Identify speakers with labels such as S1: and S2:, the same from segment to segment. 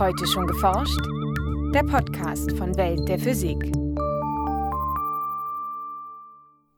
S1: Heute schon geforscht? Der Podcast von Welt der Physik.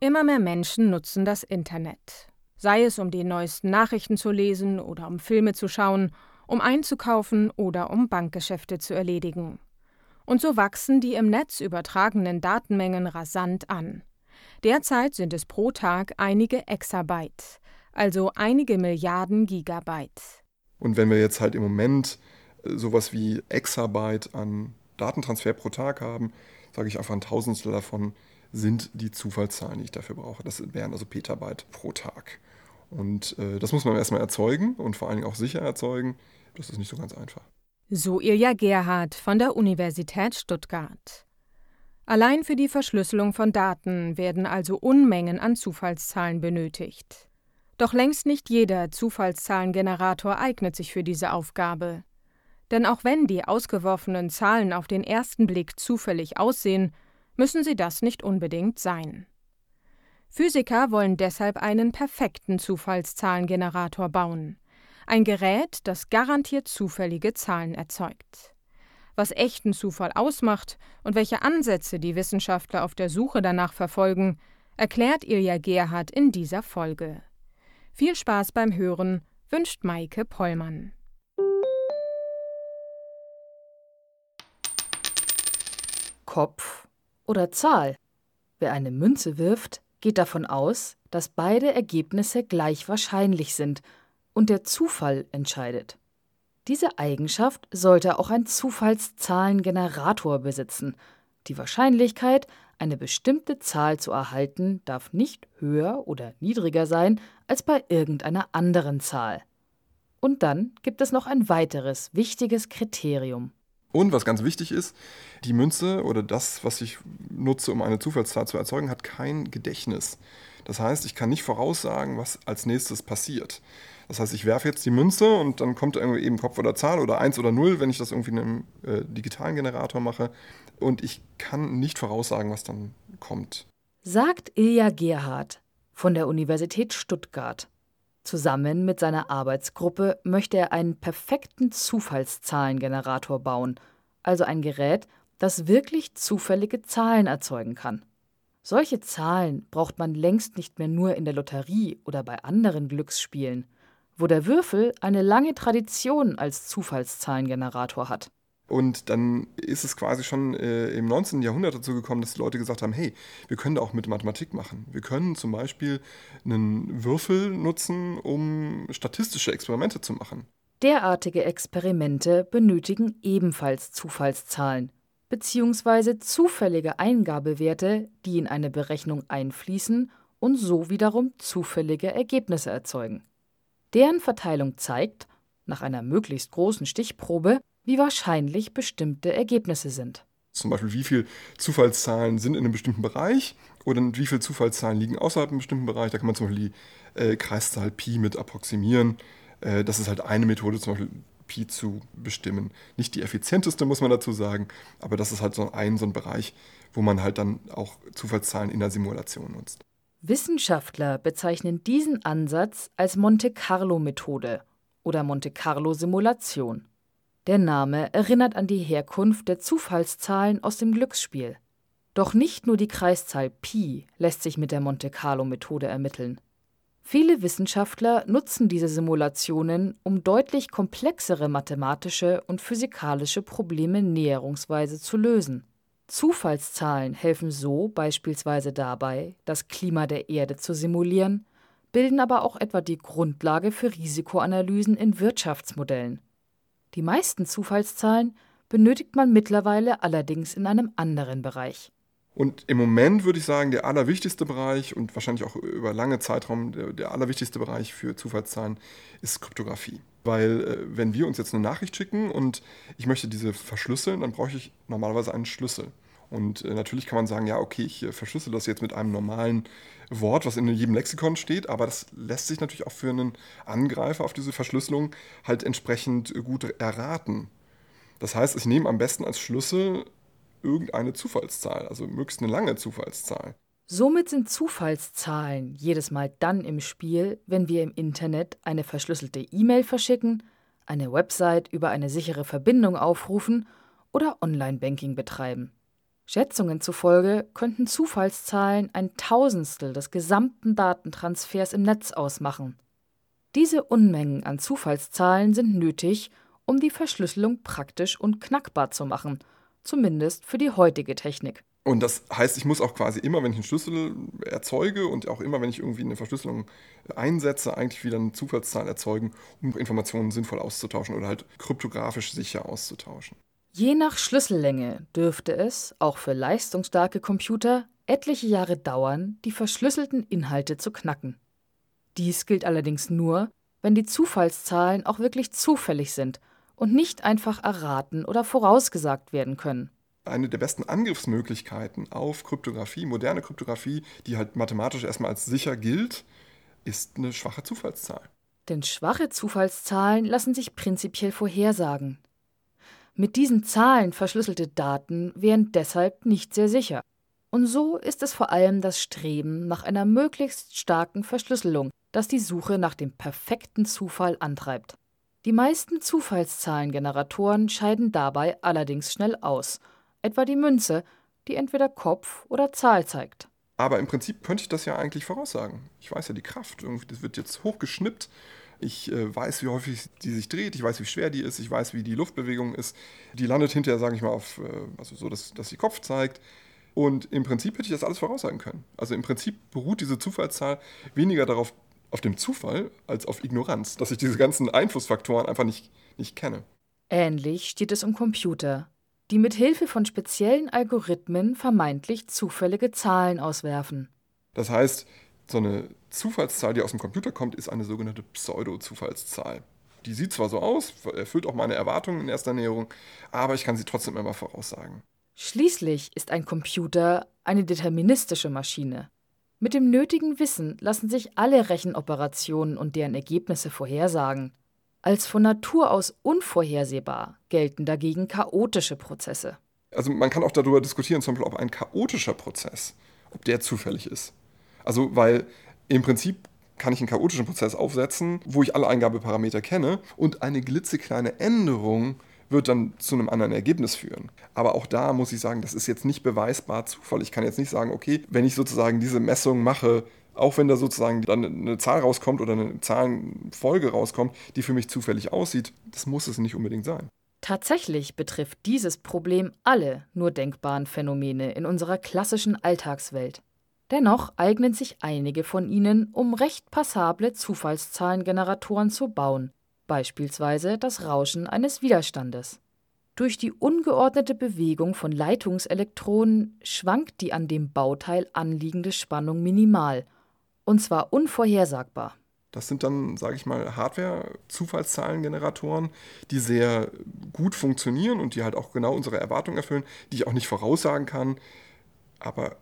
S1: Immer mehr Menschen nutzen das Internet. Sei es, um die neuesten Nachrichten zu lesen oder um Filme zu schauen, um einzukaufen oder um Bankgeschäfte zu erledigen. Und so wachsen die im Netz übertragenen Datenmengen rasant an. Derzeit sind es pro Tag einige Exabyte, also einige Milliarden Gigabyte.
S2: Und wenn wir jetzt halt im Moment sowas wie Exabyte an Datentransfer pro Tag haben, sage ich einfach ein Tausendstel davon sind die Zufallszahlen, die ich dafür brauche. Das wären also Petabyte pro Tag. Und äh, das muss man erstmal erzeugen und vor allen Dingen auch sicher erzeugen. Das ist nicht so ganz einfach.
S1: So Ilja Gerhard von der Universität Stuttgart. Allein für die Verschlüsselung von Daten werden also Unmengen an Zufallszahlen benötigt. Doch längst nicht jeder Zufallszahlengenerator eignet sich für diese Aufgabe. Denn auch wenn die ausgeworfenen Zahlen auf den ersten Blick zufällig aussehen, müssen sie das nicht unbedingt sein. Physiker wollen deshalb einen perfekten Zufallszahlengenerator bauen. Ein Gerät, das garantiert zufällige Zahlen erzeugt. Was echten Zufall ausmacht und welche Ansätze die Wissenschaftler auf der Suche danach verfolgen, erklärt Ilja Gerhard in dieser Folge. Viel Spaß beim Hören wünscht Maike Pollmann.
S3: Kopf oder Zahl? Wer eine Münze wirft, geht davon aus, dass beide Ergebnisse gleich wahrscheinlich sind und der Zufall entscheidet. Diese Eigenschaft sollte auch ein Zufallszahlengenerator besitzen. Die Wahrscheinlichkeit, eine bestimmte Zahl zu erhalten, darf nicht höher oder niedriger sein als bei irgendeiner anderen Zahl. Und dann gibt es noch ein weiteres wichtiges Kriterium.
S2: Und was ganz wichtig ist, die Münze oder das, was ich nutze, um eine Zufallszahl zu erzeugen, hat kein Gedächtnis. Das heißt, ich kann nicht voraussagen, was als nächstes passiert. Das heißt, ich werfe jetzt die Münze und dann kommt irgendwie eben Kopf oder Zahl oder 1 oder 0, wenn ich das irgendwie in einem äh, digitalen Generator mache. Und ich kann nicht voraussagen, was dann kommt.
S3: Sagt Ilja Gerhard von der Universität Stuttgart. Zusammen mit seiner Arbeitsgruppe möchte er einen perfekten Zufallszahlengenerator bauen, also ein Gerät, das wirklich zufällige Zahlen erzeugen kann. Solche Zahlen braucht man längst nicht mehr nur in der Lotterie oder bei anderen Glücksspielen wo der Würfel eine lange Tradition als Zufallszahlengenerator hat.
S2: Und dann ist es quasi schon äh, im 19. Jahrhundert dazu gekommen, dass die Leute gesagt haben, hey, wir können da auch mit Mathematik machen. Wir können zum Beispiel einen Würfel nutzen, um statistische Experimente zu machen.
S3: Derartige Experimente benötigen ebenfalls Zufallszahlen bzw. zufällige Eingabewerte, die in eine Berechnung einfließen und so wiederum zufällige Ergebnisse erzeugen. Deren Verteilung zeigt, nach einer möglichst großen Stichprobe, wie wahrscheinlich bestimmte Ergebnisse sind.
S2: Zum Beispiel, wie viele Zufallszahlen sind in einem bestimmten Bereich oder wie viele Zufallszahlen liegen außerhalb einem bestimmten Bereich. Da kann man zum Beispiel die äh, Kreiszahl Pi mit approximieren. Äh, das ist halt eine Methode, zum Beispiel Pi zu bestimmen. Nicht die effizienteste, muss man dazu sagen, aber das ist halt so ein, so ein Bereich, wo man halt dann auch Zufallszahlen in der Simulation nutzt.
S3: Wissenschaftler bezeichnen diesen Ansatz als Monte-Carlo-Methode oder Monte-Carlo-Simulation. Der Name erinnert an die Herkunft der Zufallszahlen aus dem Glücksspiel. Doch nicht nur die Kreiszahl Pi lässt sich mit der Monte-Carlo-Methode ermitteln. Viele Wissenschaftler nutzen diese Simulationen, um deutlich komplexere mathematische und physikalische Probleme näherungsweise zu lösen. Zufallszahlen helfen so beispielsweise dabei, das Klima der Erde zu simulieren, bilden aber auch etwa die Grundlage für Risikoanalysen in Wirtschaftsmodellen. Die meisten Zufallszahlen benötigt man mittlerweile allerdings in einem anderen Bereich.
S2: Und im Moment würde ich sagen, der allerwichtigste Bereich und wahrscheinlich auch über lange Zeitraum der, der allerwichtigste Bereich für Zufallszahlen ist Kryptographie. Weil äh, wenn wir uns jetzt eine Nachricht schicken und ich möchte diese verschlüsseln, dann brauche ich normalerweise einen Schlüssel. Und äh, natürlich kann man sagen, ja, okay, ich äh, verschlüssel das jetzt mit einem normalen Wort, was in jedem Lexikon steht, aber das lässt sich natürlich auch für einen Angreifer auf diese Verschlüsselung halt entsprechend gut erraten. Das heißt, ich nehme am besten als Schlüssel irgendeine Zufallszahl, also möglichst eine lange Zufallszahl.
S3: Somit sind Zufallszahlen jedes Mal dann im Spiel, wenn wir im Internet eine verschlüsselte E-Mail verschicken, eine Website über eine sichere Verbindung aufrufen oder Online-Banking betreiben. Schätzungen zufolge könnten Zufallszahlen ein Tausendstel des gesamten Datentransfers im Netz ausmachen. Diese Unmengen an Zufallszahlen sind nötig, um die Verschlüsselung praktisch und knackbar zu machen, zumindest für die heutige Technik.
S2: Und das heißt, ich muss auch quasi immer, wenn ich einen Schlüssel erzeuge und auch immer, wenn ich irgendwie eine Verschlüsselung einsetze, eigentlich wieder eine Zufallszahl erzeugen, um Informationen sinnvoll auszutauschen oder halt kryptografisch sicher auszutauschen.
S3: Je nach Schlüssellänge dürfte es, auch für leistungsstarke Computer, etliche Jahre dauern, die verschlüsselten Inhalte zu knacken. Dies gilt allerdings nur, wenn die Zufallszahlen auch wirklich zufällig sind und nicht einfach erraten oder vorausgesagt werden können
S2: eine der besten Angriffsmöglichkeiten auf Kryptographie, moderne Kryptographie, die halt mathematisch erstmal als sicher gilt, ist eine schwache Zufallszahl.
S3: Denn schwache Zufallszahlen lassen sich prinzipiell vorhersagen. Mit diesen Zahlen verschlüsselte Daten wären deshalb nicht sehr sicher. Und so ist es vor allem das Streben nach einer möglichst starken Verschlüsselung, das die Suche nach dem perfekten Zufall antreibt. Die meisten Zufallszahlengeneratoren scheiden dabei allerdings schnell aus – etwa die Münze, die entweder Kopf oder Zahl zeigt.
S2: Aber im Prinzip könnte ich das ja eigentlich voraussagen. Ich weiß ja die Kraft, irgendwie, das wird jetzt hochgeschnippt. Ich äh, weiß, wie häufig die sich dreht, ich weiß, wie schwer die ist, ich weiß, wie die Luftbewegung ist. Die landet hinterher, sage ich mal, auf, äh, also so, dass, dass sie Kopf zeigt. Und im Prinzip hätte ich das alles voraussagen können. Also im Prinzip beruht diese Zufallszahl weniger darauf, auf dem Zufall, als auf Ignoranz, dass ich diese ganzen Einflussfaktoren einfach nicht, nicht kenne.
S3: Ähnlich steht es um Computer die mit Hilfe von speziellen Algorithmen vermeintlich zufällige Zahlen auswerfen.
S2: Das heißt, so eine Zufallszahl, die aus dem Computer kommt, ist eine sogenannte Pseudo-Zufallszahl. Die sieht zwar so aus, erfüllt auch meine Erwartungen in erster Näherung, aber ich kann sie trotzdem immer voraussagen.
S3: Schließlich ist ein Computer eine deterministische Maschine. Mit dem nötigen Wissen lassen sich alle Rechenoperationen und deren Ergebnisse vorhersagen. Als von Natur aus unvorhersehbar gelten dagegen chaotische Prozesse.
S2: Also man kann auch darüber diskutieren, zum Beispiel, ob ein chaotischer Prozess, ob der zufällig ist. Also weil im Prinzip kann ich einen chaotischen Prozess aufsetzen, wo ich alle Eingabeparameter kenne und eine glitzekleine Änderung wird dann zu einem anderen Ergebnis führen. Aber auch da muss ich sagen, das ist jetzt nicht beweisbar Zufall. Ich kann jetzt nicht sagen, okay, wenn ich sozusagen diese Messung mache, auch wenn da sozusagen dann eine Zahl rauskommt oder eine Zahlenfolge rauskommt, die für mich zufällig aussieht, das muss es nicht unbedingt sein.
S3: Tatsächlich betrifft dieses Problem alle nur denkbaren Phänomene in unserer klassischen Alltagswelt. Dennoch eignen sich einige von ihnen, um recht passable Zufallszahlengeneratoren zu bauen, beispielsweise das Rauschen eines Widerstandes. Durch die ungeordnete Bewegung von Leitungselektronen schwankt die an dem Bauteil anliegende Spannung minimal und zwar unvorhersagbar.
S2: Das sind dann, sage ich mal, Hardware-Zufallszahlengeneratoren, die sehr gut funktionieren und die halt auch genau unsere Erwartungen erfüllen, die ich auch nicht voraussagen kann, aber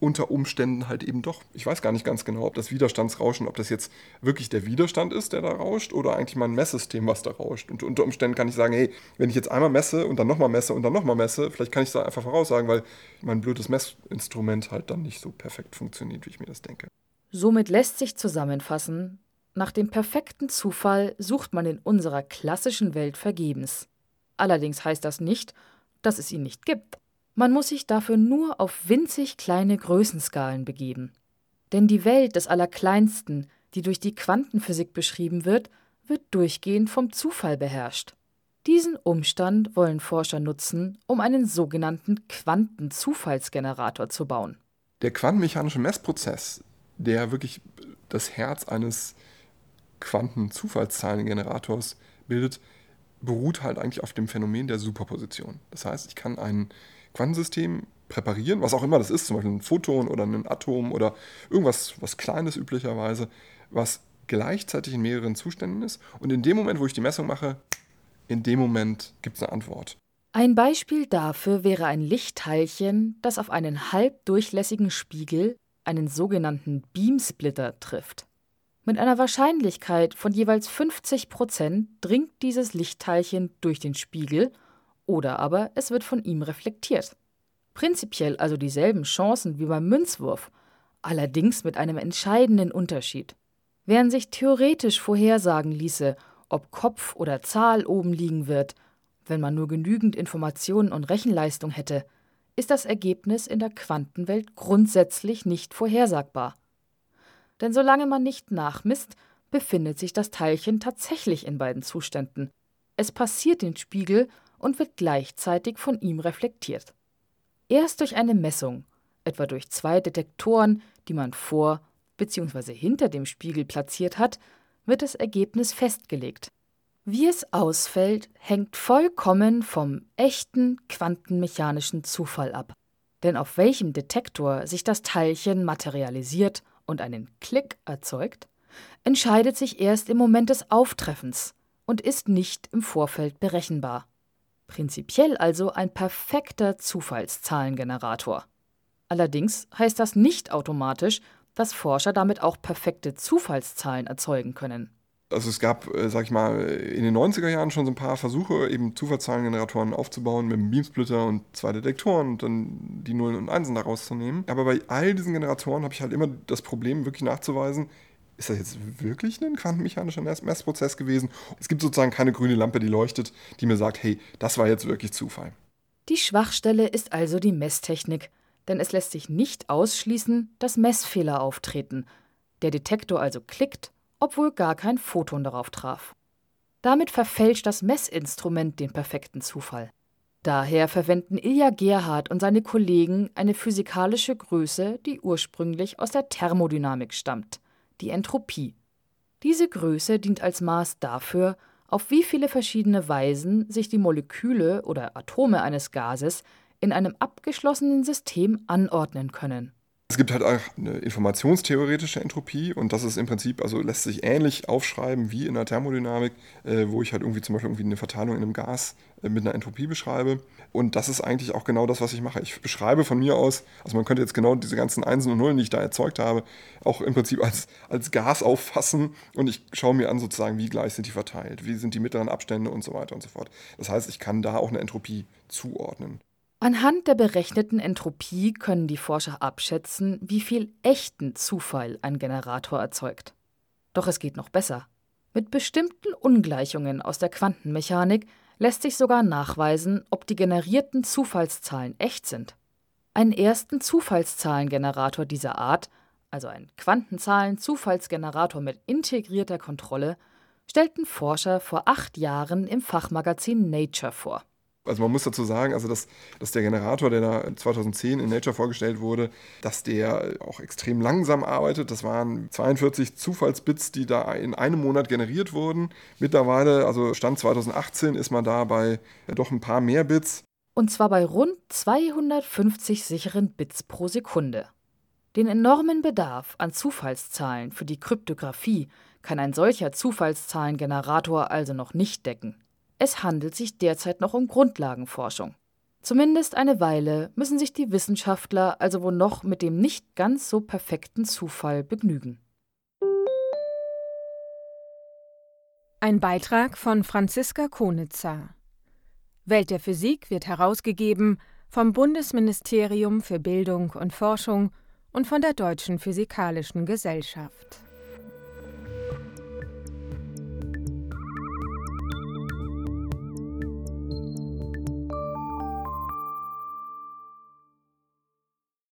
S2: unter Umständen halt eben doch. Ich weiß gar nicht ganz genau, ob das Widerstandsrauschen, ob das jetzt wirklich der Widerstand ist, der da rauscht, oder eigentlich mein Messsystem, was da rauscht. Und unter Umständen kann ich sagen, hey, wenn ich jetzt einmal messe und dann nochmal messe und dann nochmal messe, vielleicht kann ich es da einfach voraussagen, weil mein blödes Messinstrument halt dann nicht so perfekt funktioniert, wie ich mir das denke.
S3: Somit lässt sich zusammenfassen, nach dem perfekten Zufall sucht man in unserer klassischen Welt vergebens. Allerdings heißt das nicht, dass es ihn nicht gibt. Man muss sich dafür nur auf winzig kleine Größenskalen begeben. Denn die Welt des Allerkleinsten, die durch die Quantenphysik beschrieben wird, wird durchgehend vom Zufall beherrscht. Diesen Umstand wollen Forscher nutzen, um einen sogenannten Quantenzufallsgenerator zu bauen.
S2: Der quantenmechanische Messprozess der wirklich das Herz eines Quantenzufallszahlengenerators bildet, beruht halt eigentlich auf dem Phänomen der Superposition. Das heißt, ich kann ein Quantensystem präparieren, was auch immer das ist, zum Beispiel ein Photon oder ein Atom oder irgendwas was Kleines üblicherweise, was gleichzeitig in mehreren Zuständen ist. Und in dem Moment, wo ich die Messung mache, in dem Moment gibt es eine Antwort.
S3: Ein Beispiel dafür wäre ein Lichtteilchen, das auf einen halbdurchlässigen Spiegel einen sogenannten Beamsplitter trifft. Mit einer Wahrscheinlichkeit von jeweils 50 Prozent dringt dieses Lichtteilchen durch den Spiegel oder aber es wird von ihm reflektiert. Prinzipiell also dieselben Chancen wie beim Münzwurf, allerdings mit einem entscheidenden Unterschied. Während sich theoretisch vorhersagen ließe, ob Kopf oder Zahl oben liegen wird, wenn man nur genügend Informationen und Rechenleistung hätte, ist das Ergebnis in der Quantenwelt grundsätzlich nicht vorhersagbar. Denn solange man nicht nachmisst, befindet sich das Teilchen tatsächlich in beiden Zuständen. Es passiert den Spiegel und wird gleichzeitig von ihm reflektiert. Erst durch eine Messung, etwa durch zwei Detektoren, die man vor bzw. hinter dem Spiegel platziert hat, wird das Ergebnis festgelegt. Wie es ausfällt, hängt vollkommen vom echten quantenmechanischen Zufall ab. Denn auf welchem Detektor sich das Teilchen materialisiert und einen Klick erzeugt, entscheidet sich erst im Moment des Auftreffens und ist nicht im Vorfeld berechenbar. Prinzipiell also ein perfekter Zufallszahlengenerator. Allerdings heißt das nicht automatisch, dass Forscher damit auch perfekte Zufallszahlen erzeugen können.
S2: Also es gab, äh, sag ich mal, in den 90er Jahren schon so ein paar Versuche, eben Zufallszahlengeneratoren aufzubauen mit einem Beamsplitter und zwei Detektoren und dann die Nullen und Einsen daraus zu nehmen. Aber bei all diesen Generatoren habe ich halt immer das Problem, wirklich nachzuweisen, ist das jetzt wirklich ein quantenmechanischer Messprozess gewesen? Es gibt sozusagen keine grüne Lampe, die leuchtet, die mir sagt, hey, das war jetzt wirklich Zufall.
S3: Die Schwachstelle ist also die Messtechnik, denn es lässt sich nicht ausschließen, dass Messfehler auftreten. Der Detektor also klickt, obwohl gar kein Photon darauf traf. Damit verfälscht das Messinstrument den perfekten Zufall. Daher verwenden Ilja Gerhard und seine Kollegen eine physikalische Größe, die ursprünglich aus der Thermodynamik stammt die Entropie. Diese Größe dient als Maß dafür, auf wie viele verschiedene Weisen sich die Moleküle oder Atome eines Gases in einem abgeschlossenen System anordnen können
S2: es gibt halt auch eine informationstheoretische Entropie und das ist im Prinzip, also lässt sich ähnlich aufschreiben wie in der Thermodynamik, äh, wo ich halt irgendwie zum Beispiel irgendwie eine Verteilung in einem Gas äh, mit einer Entropie beschreibe. Und das ist eigentlich auch genau das, was ich mache. Ich beschreibe von mir aus, also man könnte jetzt genau diese ganzen Einsen und Nullen, die ich da erzeugt habe, auch im Prinzip als, als Gas auffassen und ich schaue mir an sozusagen, wie gleich sind die verteilt, wie sind die mittleren Abstände und so weiter und so fort. Das heißt, ich kann da auch eine Entropie zuordnen.
S3: Anhand der berechneten Entropie können die Forscher abschätzen, wie viel echten Zufall ein Generator erzeugt. Doch es geht noch besser. Mit bestimmten Ungleichungen aus der Quantenmechanik lässt sich sogar nachweisen, ob die generierten Zufallszahlen echt sind. Einen ersten Zufallszahlengenerator dieser Art, also ein Quantenzahlen-Zufallsgenerator mit integrierter Kontrolle, stellten Forscher vor acht Jahren im Fachmagazin Nature vor
S2: also man muss dazu sagen, also dass, dass der Generator, der da 2010 in Nature vorgestellt wurde, dass der auch extrem langsam arbeitet. Das waren 42 Zufallsbits, die da in einem Monat generiert wurden. Mittlerweile, also Stand 2018, ist man da bei doch ein paar mehr Bits.
S3: Und zwar bei rund 250 sicheren Bits pro Sekunde. Den enormen Bedarf an Zufallszahlen für die Kryptographie kann ein solcher Zufallszahlengenerator also noch nicht decken. Es handelt sich derzeit noch um Grundlagenforschung. Zumindest eine Weile müssen sich die Wissenschaftler also wohl noch mit dem nicht ganz so perfekten Zufall begnügen.
S1: Ein Beitrag von Franziska Konitzer. Welt der Physik wird herausgegeben vom Bundesministerium für Bildung und Forschung und von der Deutschen Physikalischen Gesellschaft.